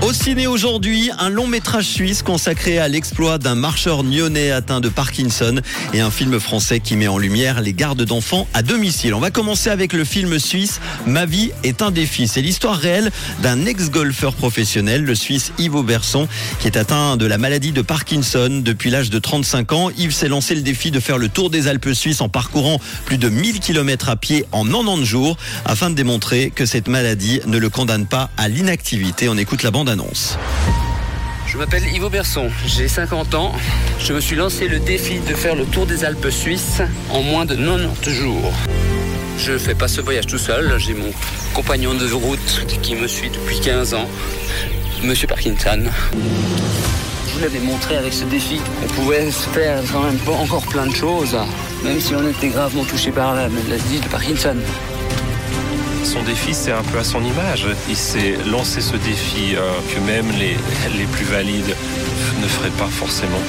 Au ciné aujourd'hui, un long métrage suisse consacré à l'exploit d'un marcheur nyonnais atteint de Parkinson et un film français qui met en lumière les gardes d'enfants à domicile. On va commencer avec le film suisse Ma vie est un défi. C'est l'histoire réelle d'un ex-golfeur professionnel, le Suisse Yves Berson, qui est atteint de la maladie de Parkinson depuis l'âge de 35 ans. Yves s'est lancé le défi de faire le tour des Alpes suisses en parcourant plus de 1000 km à pied en 90 jours afin de démontrer que cette maladie ne le condamne pas à l'inactivité. On écoute la bande-annonce. Je m'appelle Yves Berson, j'ai 50 ans. Je me suis lancé le défi de faire le tour des Alpes suisses en moins de 90 jours. Je ne fais pas ce voyage tout seul, j'ai mon compagnon de route qui me suit depuis 15 ans, Monsieur Parkinson. Je voulais démontrer avec ce défi qu'on pouvait faire quand même encore plein de choses, même si on était gravement touché par la maladie de Parkinson. Son défi, c'est un peu à son image. Il s'est lancé ce défi euh, que même les, les plus valides ne feraient pas forcément.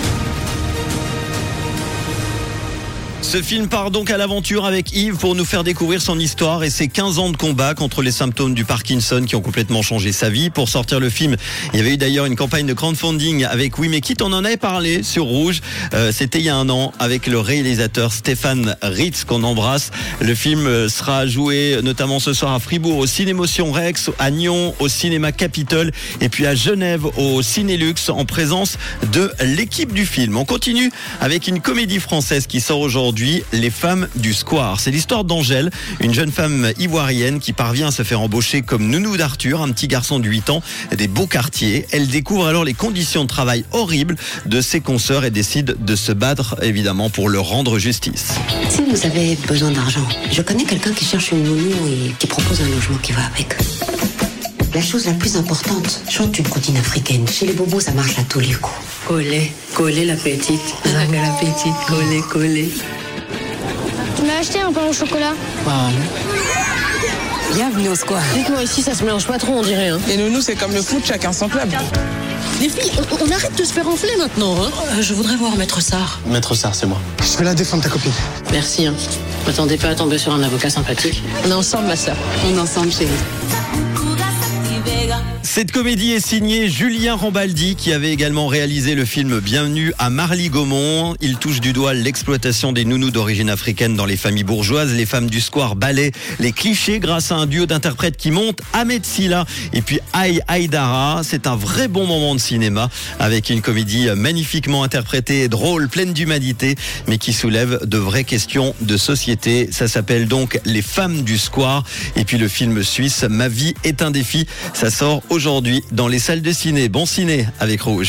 Ce film part donc à l'aventure avec Yves pour nous faire découvrir son histoire et ses 15 ans de combat contre les symptômes du Parkinson qui ont complètement changé sa vie. Pour sortir le film, il y avait eu d'ailleurs une campagne de crowdfunding avec We Make. On en avait parlé sur Rouge. Euh, C'était il y a un an avec le réalisateur Stéphane Ritz qu'on embrasse. Le film euh, sera joué notamment ce soir à Fribourg au Cinémotion Rex, à Nyon au Cinéma Capitole et puis à Genève au Cinélux en présence de l'équipe du film. On continue avec une comédie française qui sort aujourd'hui les femmes du square. C'est l'histoire d'Angèle, une jeune femme ivoirienne qui parvient à se faire embaucher comme nounou d'Arthur, un petit garçon de 8 ans, des beaux quartiers. Elle découvre alors les conditions de travail horribles de ses consoeurs et décide de se battre évidemment pour leur rendre justice. Si vous avez besoin d'argent, je connais quelqu'un qui cherche une nounou et qui propose un logement qui va avec. La chose la plus importante, chante une comptine africaine. Chez les bobos, ça marche à tous les coups. Coller, coller la petite. La petite, coller, coller. Tu m'as acheté un pain au chocolat Bienvenue au square. Dites-moi ici, ça se mélange pas trop, on dirait. Hein. Et nous, c'est comme le foot, chacun son club. Les filles, on, on arrête de se faire enfler maintenant. Hein. Euh, je voudrais voir Maître Sarr. Maître Sarr, c'est moi. Je vais la défendre, ta copine. Merci. Hein. M'attendez pas à tomber sur un avocat sympathique. On est ensemble, ma soeur. On est ensemble, chérie. Cette comédie est signée Julien Rambaldi qui avait également réalisé le film Bienvenue à Marly-Gaumont. Il touche du doigt l'exploitation des nounous d'origine africaine dans les familles bourgeoises. Les femmes du square balaient les clichés grâce à un duo d'interprètes qui monte Ahmed Silla et puis Aïe Aïdara. C'est un vrai bon moment de cinéma avec une comédie magnifiquement interprétée, drôle, pleine d'humanité, mais qui soulève de vraies questions de société. Ça s'appelle donc Les femmes du square. Et puis le film suisse Ma vie est un défi. Ça sort aujourd'hui dans les salles de ciné. Bon ciné avec Rouge.